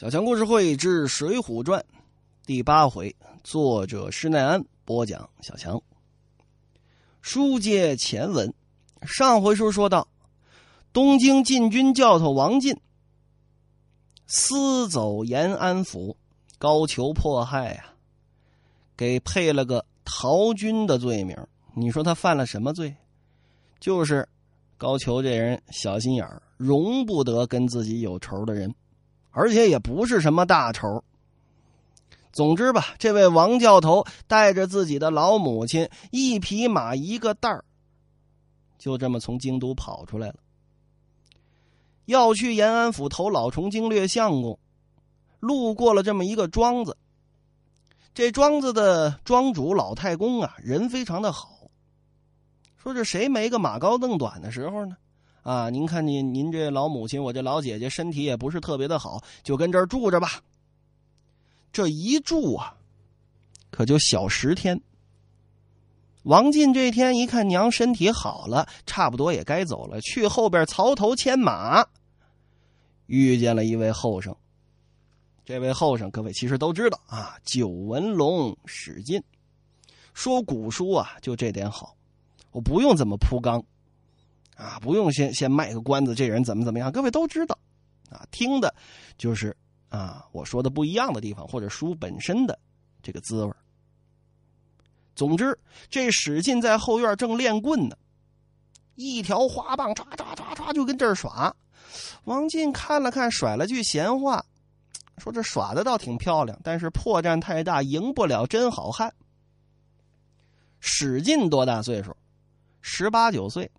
小强故事会之《水浒传》第八回，作者施耐庵播讲。小强，书接前文，上回书说到，东京禁军教头王进私走延安府，高俅迫害呀，给配了个逃军的罪名。你说他犯了什么罪？就是高俅这人小心眼儿，容不得跟自己有仇的人。而且也不是什么大仇。总之吧，这位王教头带着自己的老母亲一匹马一个袋儿，就这么从京都跑出来了，要去延安府投老崇经略相公。路过了这么一个庄子，这庄子的庄主老太公啊，人非常的好。说这谁没个马高凳短的时候呢？啊，您看您您这老母亲，我这老姐姐身体也不是特别的好，就跟这儿住着吧。这一住啊，可就小十天。王进这天一看娘身体好了，差不多也该走了，去后边槽头牵马，遇见了一位后生。这位后生，各位其实都知道啊，九纹龙史进。说古书啊，就这点好，我不用怎么铺刚。啊，不用先先卖个关子，这人怎么怎么样？各位都知道，啊，听的，就是啊，我说的不一样的地方，或者书本身的这个滋味总之，这史进在后院正练棍呢，一条花棒唰唰唰唰就跟这儿耍。王进看了看，甩了句闲话，说：“这耍的倒挺漂亮，但是破绽太大，赢不了真好汉。”史进多大岁数？十八九岁。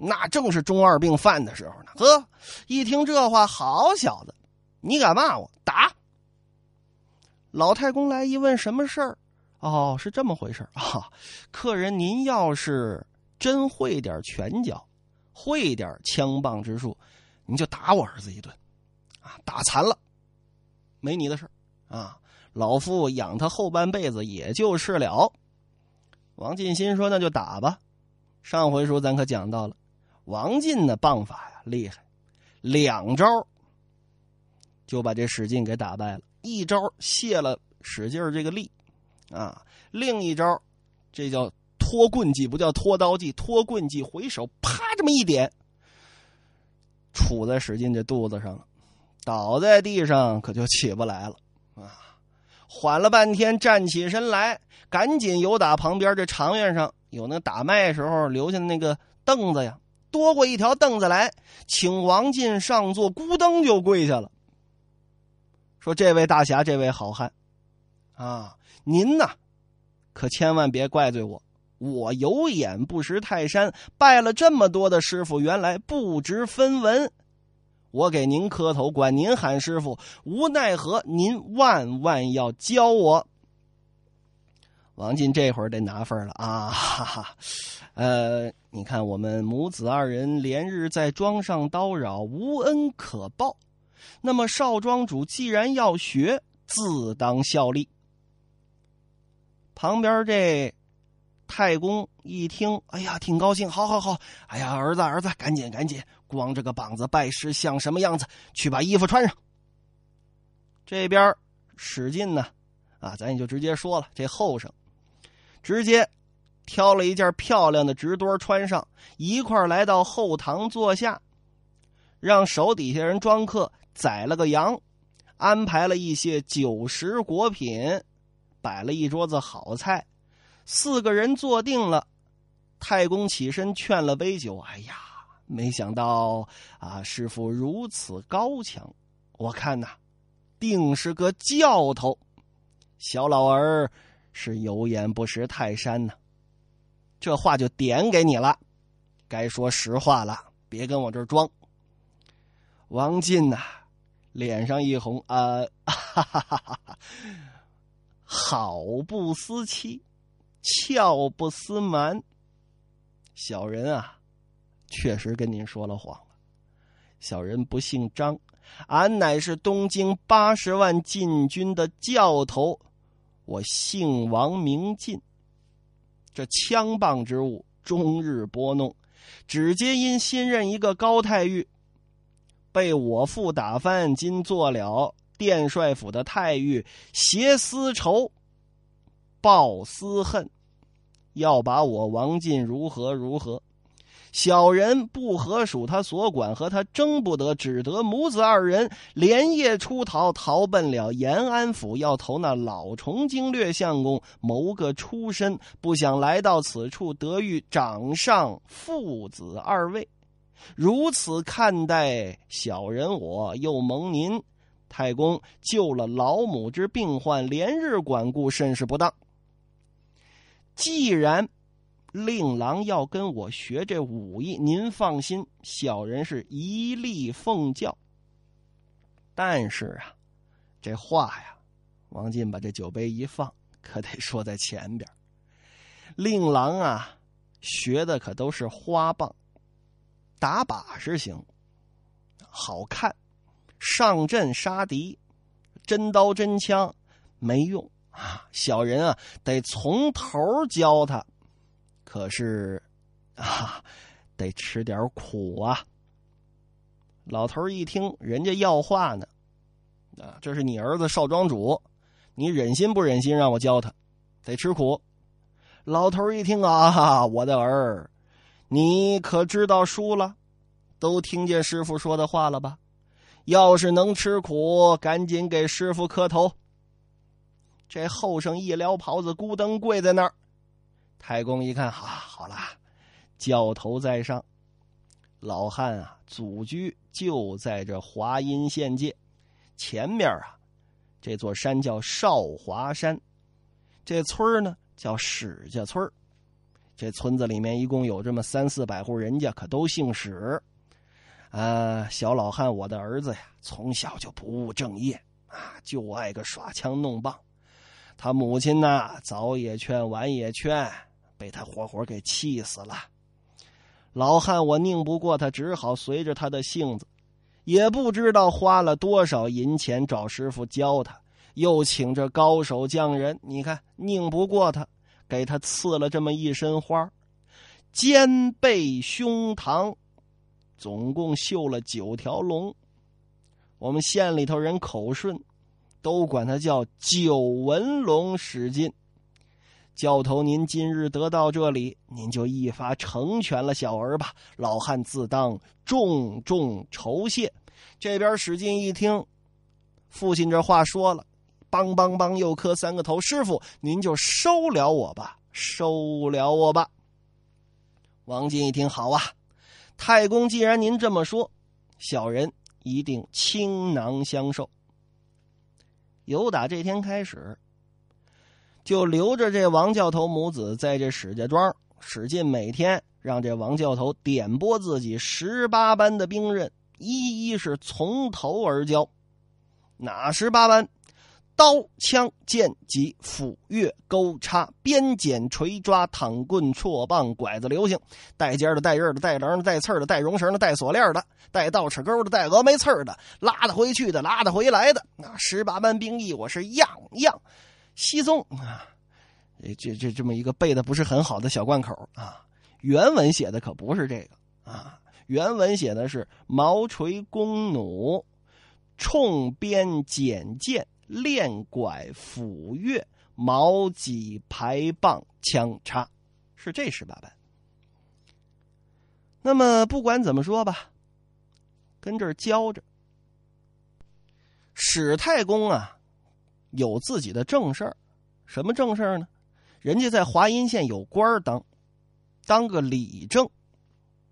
那正是中二病犯的时候呢。呵，一听这话，好小子，你敢骂我？打！老太公来一问，什么事儿？哦，是这么回事啊。客人，您要是真会点拳脚，会点枪棒之术，您就打我儿子一顿，啊，打残了，没你的事啊。老夫养他后半辈子也就是了。王进新说：“那就打吧。”上回书咱可讲到了。王进的棒法呀厉害，两招就把这史进给打败了。一招卸了使劲这个力，啊，另一招这叫拖棍技，不叫拖刀技，拖棍技，回手啪这么一点，杵在史进这肚子上了，倒在地上可就起不来了啊！缓了半天，站起身来，赶紧由打旁边这长院上有那打麦时候留下的那个凳子呀。多过一条凳子来，请王进上座，咕噔就跪下了，说：“这位大侠，这位好汉，啊，您呐，可千万别怪罪我，我有眼不识泰山，拜了这么多的师傅，原来不知分文，我给您磕头，管您喊师傅，无奈何，您万万要教我。”王进这会儿得拿分了啊！哈哈，呃，你看我们母子二人连日在庄上叨扰，无恩可报。那么少庄主既然要学，自当效力。旁边这太公一听，哎呀，挺高兴，好好好，哎呀，儿子儿子，赶紧赶紧，光着个膀子拜师像什么样子？去把衣服穿上。这边史进呢，啊，咱也就直接说了，这后生。直接挑了一件漂亮的直裰穿上，一块来到后堂坐下，让手底下人庄客宰了个羊，安排了一些酒食果品，摆了一桌子好菜，四个人坐定了。太公起身劝了杯酒，哎呀，没想到啊，师傅如此高强，我看呐，定是个教头，小老儿。是有眼不识泰山呐，这话就点给你了，该说实话了，别跟我这儿装。王进呐，脸上一红，啊，哈哈哈哈好不思妻，俏不思瞒。小人啊，确实跟您说了谎。小人不姓张，俺乃是东京八十万禁军的教头。我姓王名进，这枪棒之物终日拨弄，只皆因新任一个高太尉，被我父打翻，今做了殿帅府的太尉挟私仇，报私恨，要把我王进如何如何。小人不合属他所管，和他争不得，只得母子二人连夜出逃，逃奔了延安府，要投那老崇经略相公谋个出身。不想来到此处，得遇掌上父子二位，如此看待小人，我又蒙您太公救了老母之病患，连日管顾，甚是不当。既然。令郎要跟我学这武艺，您放心，小人是一力奉教。但是啊，这话呀，王进把这酒杯一放，可得说在前边。令郎啊，学的可都是花棒，打把式行，好看，上阵杀敌，真刀真枪没用啊。小人啊，得从头教他。可是，啊，得吃点苦啊！老头一听，人家要话呢，啊，这是你儿子少庄主，你忍心不忍心让我教他？得吃苦。老头一听啊，我的儿，你可知道输了？都听见师傅说的话了吧？要是能吃苦，赶紧给师傅磕头。这后生一撩袍子，咕噔跪在那儿。太公一看，啊，好了，教头在上，老汉啊，祖居就在这华阴县界，前面啊，这座山叫少华山，这村呢叫史家村这村子里面一共有这么三四百户人家，可都姓史。啊，小老汉，我的儿子呀，从小就不务正业啊，就爱个耍枪弄棒，他母亲呢，早也劝，晚也劝。被他活活给气死了，老汉我拧不过他，只好随着他的性子，也不知道花了多少银钱找师傅教他，又请着高手匠人，你看拧不过他，给他刺了这么一身花，肩背胸膛，总共绣了九条龙。我们县里头人口顺，都管他叫九纹龙史进。教头，您今日得到这里，您就一发成全了小儿吧。老汉自当重重酬谢。这边史进一听，父亲这话说了，梆梆梆又磕三个头。师傅，您就收了我吧，收了我吧。王进一听，好啊，太公既然您这么说，小人一定倾囊相授。由打这天开始。就留着这王教头母子在这史家庄，使劲每天让这王教头点拨自己十八般的兵刃，一一是从头而教。哪十八般？刀、枪、剑、戟、斧、钺、钩、叉、鞭、锏、锤、抓、躺棍、绰棒、拐子、流星，带尖的、带刃的、带棱的、带刺的、带绒绳的、带锁链的、带倒齿钩的、带峨眉刺的、拉得回去的、拉得回来的，那十八般兵役，我是样样。西宗啊，这这这么一个背的不是很好的小贯口啊，原文写的可不是这个啊，原文写的是毛锤弓弩，冲鞭剪剑，练拐斧钺，矛戟排棒枪叉，是这十八般。那么不管怎么说吧，跟这儿教着，史太公啊。有自己的正事儿，什么正事儿呢？人家在华阴县有官当，当个理正，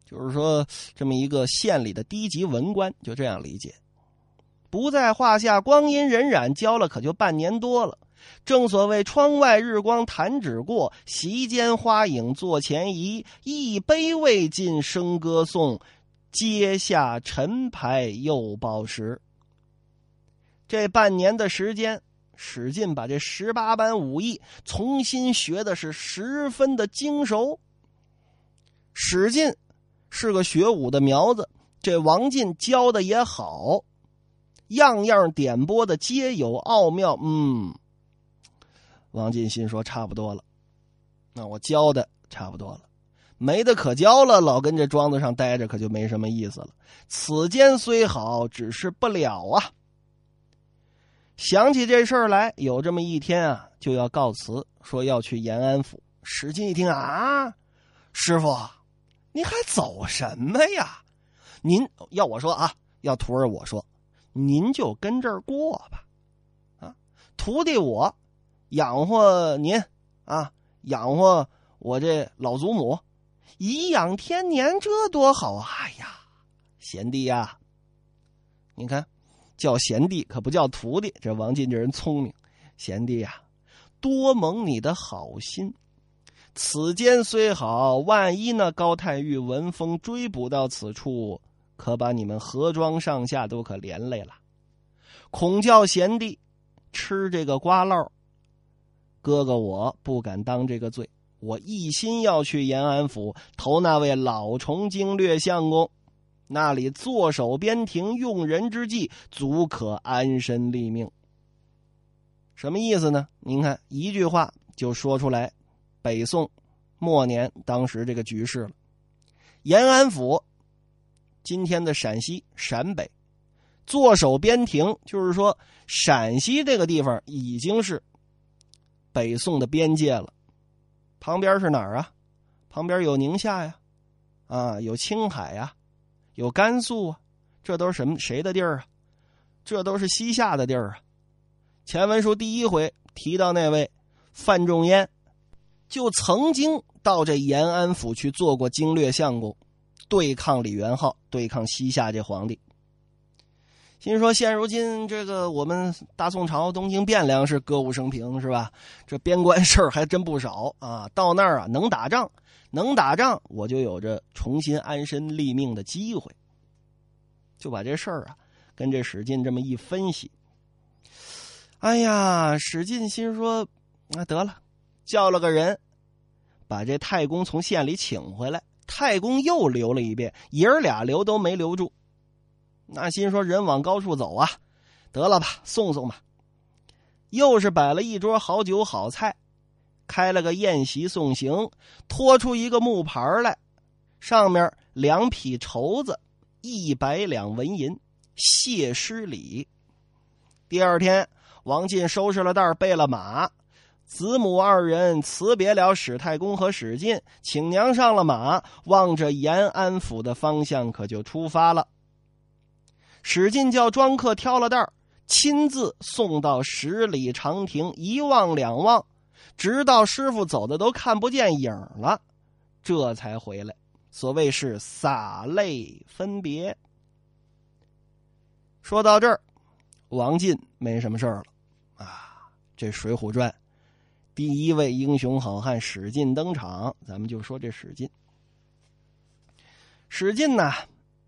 就是说这么一个县里的低级文官，就这样理解，不在话下。光阴荏苒，交了可就半年多了。正所谓窗外日光弹指过，席间花影坐前移。一杯未尽笙歌颂，阶下陈牌又报时。这半年的时间。史进把这十八般武艺重新学的是十分的精熟。史进是个学武的苗子，这王进教的也好，样样点拨的皆有奥妙。嗯，王进心说差不多了，那我教的差不多了，没得可教了。老跟这庄子上待着可就没什么意思了。此间虽好，只是不了啊。想起这事儿来，有这么一天啊，就要告辞，说要去延安府。史进一听啊，师傅，你还走什么呀？您要我说啊，要徒儿我说，您就跟这儿过吧，啊，徒弟我养活您啊，养活我这老祖母，颐养天年，这多好啊！哎呀，贤弟呀，你看。叫贤弟可不叫徒弟，这王进这人聪明。贤弟呀，多蒙你的好心。此间虽好，万一那高太玉闻风追捕到此处，可把你们何庄上下都可连累了。恐叫贤弟吃这个瓜烙，哥哥我不敢当这个罪。我一心要去延安府投那位老崇经略相公。那里坐守边庭，用人之际，足可安身立命。什么意思呢？您看一句话就说出来，北宋末年当时这个局势了。延安府，今天的陕西陕北，坐守边庭，就是说陕西这个地方已经是北宋的边界了。旁边是哪儿啊？旁边有宁夏呀，啊，有青海呀。有甘肃啊，这都是什么谁的地儿啊？这都是西夏的地儿啊。前文书第一回提到那位范仲淹，就曾经到这延安府去做过经略相公，对抗李元昊，对抗西夏这皇帝。心说现如今这个我们大宋朝东京汴梁是歌舞升平是吧？这边关事儿还真不少啊。到那儿啊能打仗。能打仗，我就有着重新安身立命的机会。就把这事儿啊，跟这史进这么一分析。哎呀，史进心说：“那得了，叫了个人，把这太公从县里请回来。”太公又留了一遍，爷儿俩留都没留住。那心说：“人往高处走啊，得了吧，送送吧。”又是摆了一桌好酒好菜。开了个宴席送行，拖出一个木牌来，上面两匹绸子，一百两纹银，谢师礼。第二天，王进收拾了袋备了马，子母二人辞别了史太公和史进，请娘上了马，望着延安府的方向，可就出发了。史进叫庄客挑了袋亲自送到十里长亭，一望两望。直到师傅走的都看不见影了，这才回来。所谓是洒泪分别。说到这儿，王进没什么事儿了啊。这《水浒传》第一位英雄好汉史进登场，咱们就说这史进。史进呢，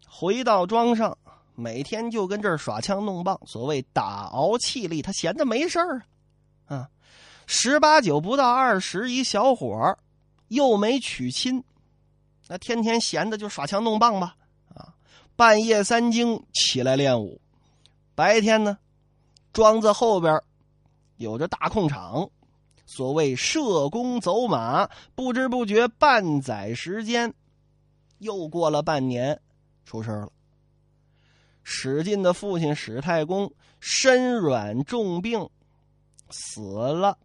回到庄上，每天就跟这儿耍枪弄棒，所谓打熬气力，他闲着没事儿啊。十八九不到二十一小伙又没娶亲，那天天闲的就耍枪弄棒吧，啊，半夜三更起来练武，白天呢，庄子后边有着大空场，所谓射弓走马，不知不觉半载时间，又过了半年，出事了。史进的父亲史太公身软重病，死了。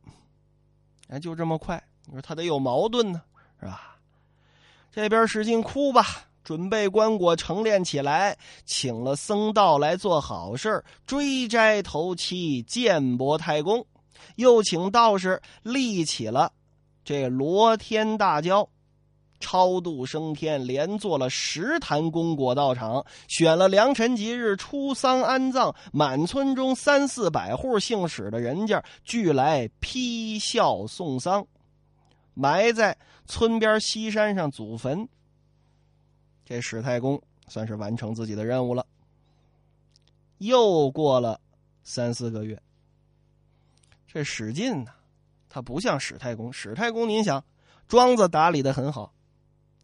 哎，就这么快？你说他得有矛盾呢，是吧？这边使劲哭吧，准备棺椁成殓起来，请了僧道来做好事追斋头七，建伯太公，又请道士立起了这罗天大醮，超度升天，连做了十坛功果道场，选了良辰吉日出丧安葬，满村中三四百户姓史的人家俱来批孝送丧，埋在村边西山上祖坟。这史太公算是完成自己的任务了。又过了三四个月，这史进呢，他不像史太公，史太公您想，庄子打理的很好。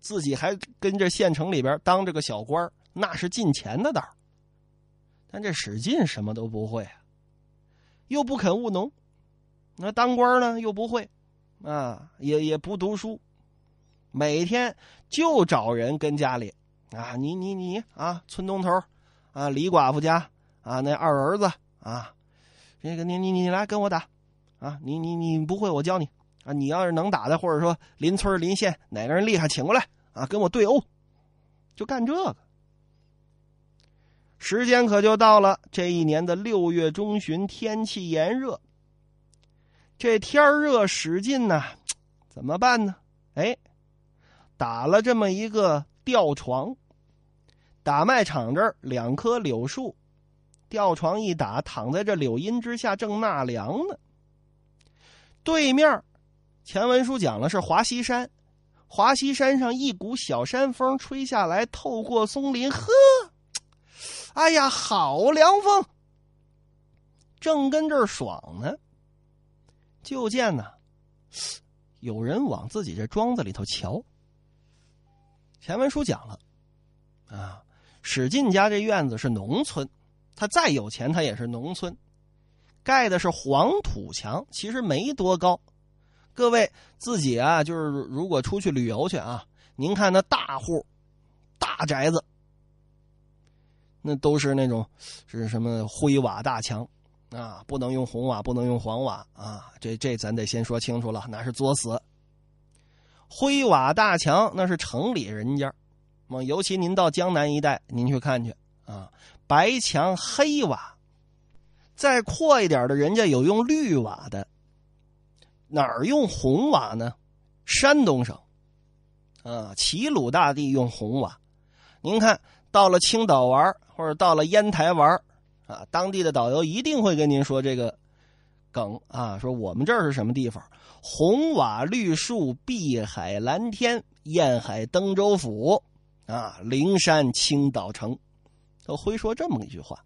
自己还跟这县城里边当这个小官那是进钱的道但这史进什么都不会啊，又不肯务农，那当官呢又不会，啊，也也不读书，每天就找人跟家里啊，你你你啊，村东头啊，李寡妇家啊，那二儿子啊，这个你你你来跟我打，啊，你你你不会我教你啊，你要是能打的，或者说邻村邻县哪个人厉害，请过来啊，跟我对殴，就干这个。时间可就到了这一年的六月中旬，天气炎热。这天热，使劲呢，怎么办呢？哎，打了这么一个吊床。打麦场这儿两棵柳树，吊床一打，躺在这柳荫之下，正纳凉呢。对面，前文书讲了是华西山，华西山上一股小山风吹下来，透过松林，呵，哎呀，好凉风！正跟这儿爽呢，就见呢，有人往自己这庄子里头瞧。前文书讲了，啊。史进家这院子是农村，他再有钱，他也是农村，盖的是黄土墙，其实没多高。各位自己啊，就是如果出去旅游去啊，您看那大户、大宅子，那都是那种是什么灰瓦大墙啊，不能用红瓦，不能用黄瓦啊。这这咱得先说清楚了，那是作死。灰瓦大墙那是城里人家。尤其您到江南一带，您去看去啊，白墙黑瓦，再阔一点的，人家有用绿瓦的，哪儿用红瓦呢？山东省，啊，齐鲁大地用红瓦。您看到了青岛玩或者到了烟台玩啊，当地的导游一定会跟您说这个梗啊，说我们这是什么地方？红瓦绿树，碧海蓝天，沿海登州府。啊，灵山青岛城，都会说这么一句话。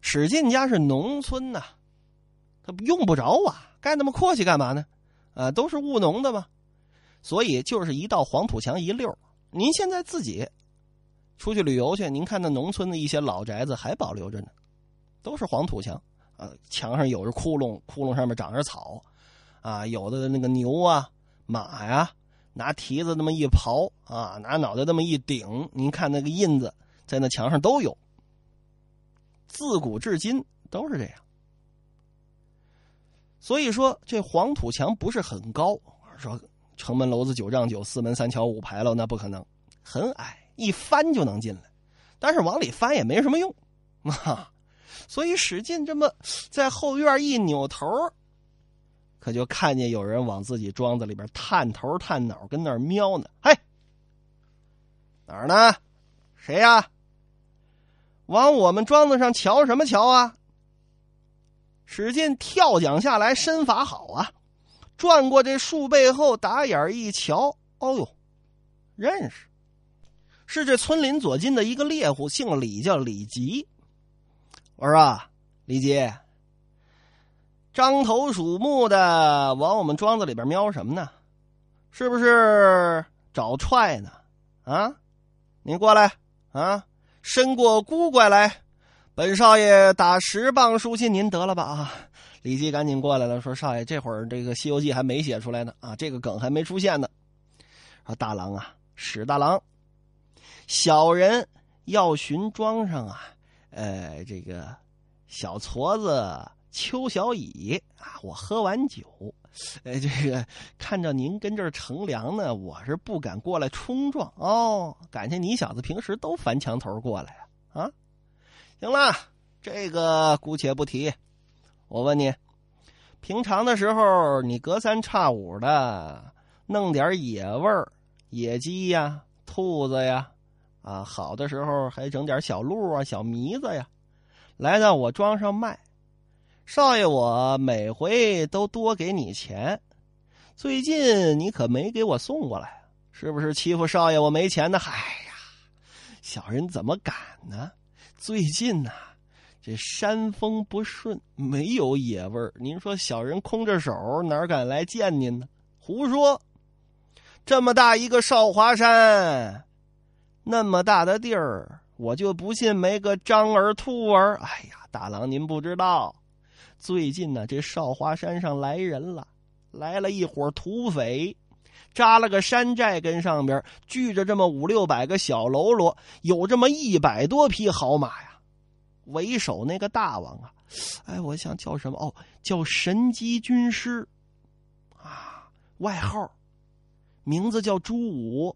史进家是农村呐，他用不着啊，盖那么阔气干嘛呢？啊，都是务农的嘛，所以就是一道黄土墙一溜您现在自己出去旅游去，您看那农村的一些老宅子还保留着呢，都是黄土墙啊，墙上有着窟窿，窟窿上面长着草，啊，有的那个牛啊、马呀。拿蹄子那么一刨啊，拿脑袋那么一顶，您看那个印子在那墙上都有。自古至今都是这样。所以说，这黄土墙不是很高，说城门楼子九丈九，四门三桥五牌楼，那不可能，很矮，一翻就能进来。但是往里翻也没什么用啊。所以使劲这么在后院一扭头。可就看见有人往自己庄子里边探头探脑，跟那儿瞄呢。嘿，哪儿呢？谁呀？往我们庄子上瞧什么瞧啊？使劲跳脚下来，身法好啊！转过这树背后，打眼一瞧，哦呦，认识，是这村林左近的一个猎户，姓李，叫李吉。我说啊，李吉。张头鼠目的往我们庄子里边瞄什么呢？是不是找踹呢？啊，您过来啊，伸过孤拐来，本少爷打十磅书信您得了吧啊！李记赶紧过来了，说少爷这会儿这个《西游记》还没写出来呢啊，这个梗还没出现呢。说大郎啊，史大郎，小人要寻庄上啊，呃，这个小矬子。邱小乙啊，我喝完酒，呃，这个看着您跟这儿乘凉呢，我是不敢过来冲撞哦。感情你小子平时都翻墙头过来啊？啊，行了，这个姑且不提。我问你，平常的时候你隔三差五的弄点野味儿，野鸡呀、兔子呀，啊，好的时候还整点小鹿啊、小麋子呀，来到我庄上卖。少爷，我每回都多给你钱，最近你可没给我送过来，是不是欺负少爷？我没钱呢？嗨呀，小人怎么敢呢？最近呐，这山风不顺，没有野味儿。您说小人空着手哪敢来见您呢？胡说！这么大一个少华山，那么大的地儿，我就不信没个张儿兔儿。哎呀，大郎您不知道。最近呢，这少华山上来人了，来了一伙土匪，扎了个山寨，跟上边聚着这么五六百个小喽啰，有这么一百多匹好马呀。为首那个大王啊，哎，我想叫什么？哦，叫神机军师，啊，外号，名字叫朱武。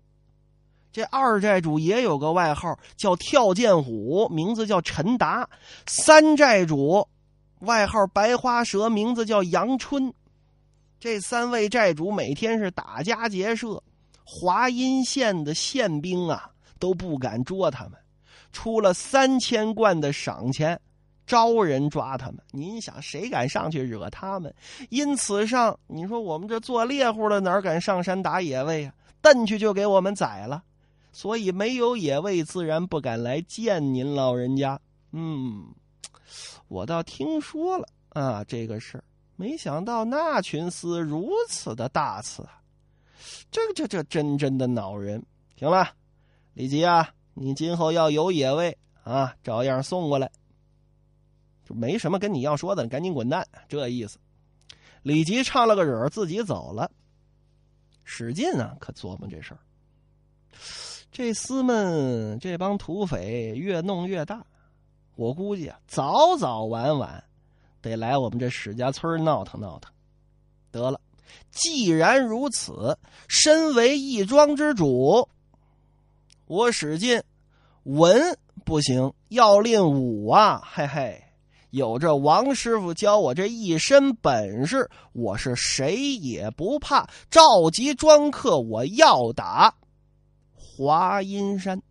这二寨主也有个外号叫跳涧虎，名字叫陈达。三寨主外号白花蛇，名字叫杨春。这三位寨主每天是打家劫舍，华阴县的县兵啊都不敢捉他们，出了三千贯的赏钱。招人抓他们，您想谁敢上去惹他们？因此上，你说我们这做猎户的哪敢上山打野味啊？蹬去就给我们宰了。所以没有野味，自然不敢来见您老人家。嗯，我倒听说了啊，这个事儿，没想到那群厮如此的大刺啊！这这这真真的恼人。行了，李吉啊，你今后要有野味啊，照样送过来。就没什么跟你要说的，赶紧滚蛋，这意思。李吉唱了个惹，自己走了。史进啊，可琢磨这事儿。这厮们这帮土匪越弄越大，我估计啊，早早晚晚得来我们这史家村闹腾闹腾。得了，既然如此，身为义庄之主，我史进文不行，要练武啊！嘿嘿。有这王师傅教我这一身本事，我是谁也不怕。召集庄客，我要打华阴山。